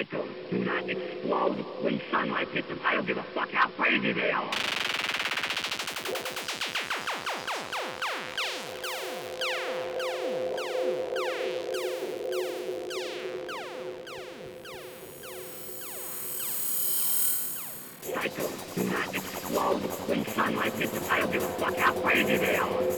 Cycles do not explode when sunlight hits them. I don't give a fuck how crazy they are. Do not explode when sunlight hits them. I don't give a fuck how crazy they are.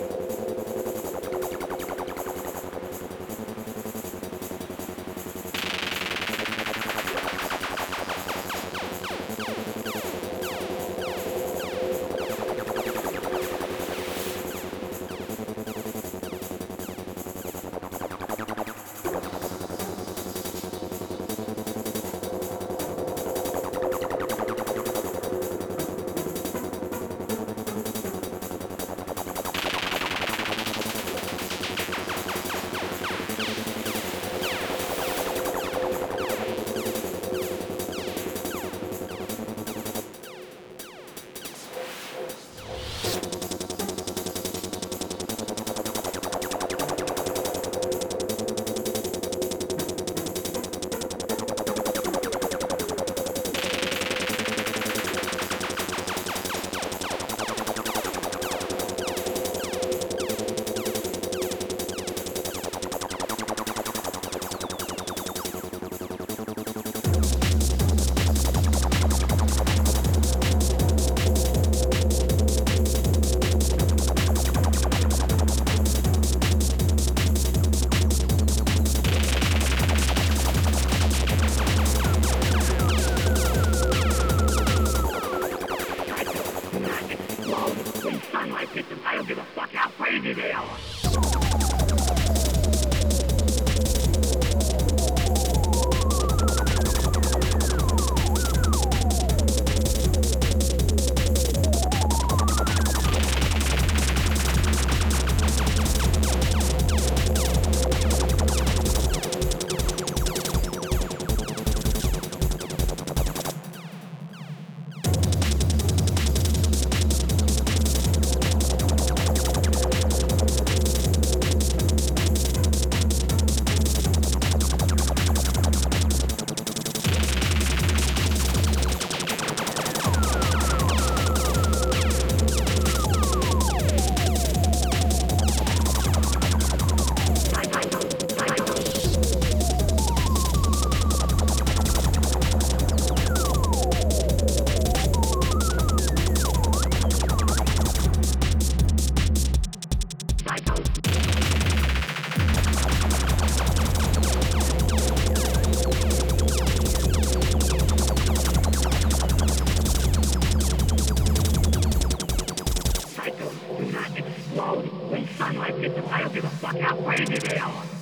Explode when sunlight hits them. I don't give a fuck how are.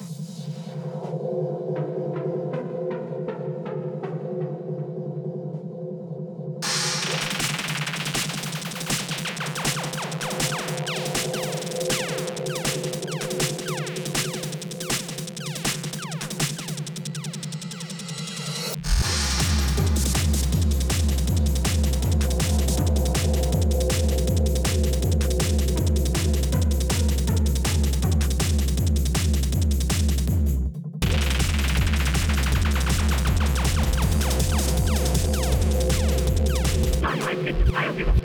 I'm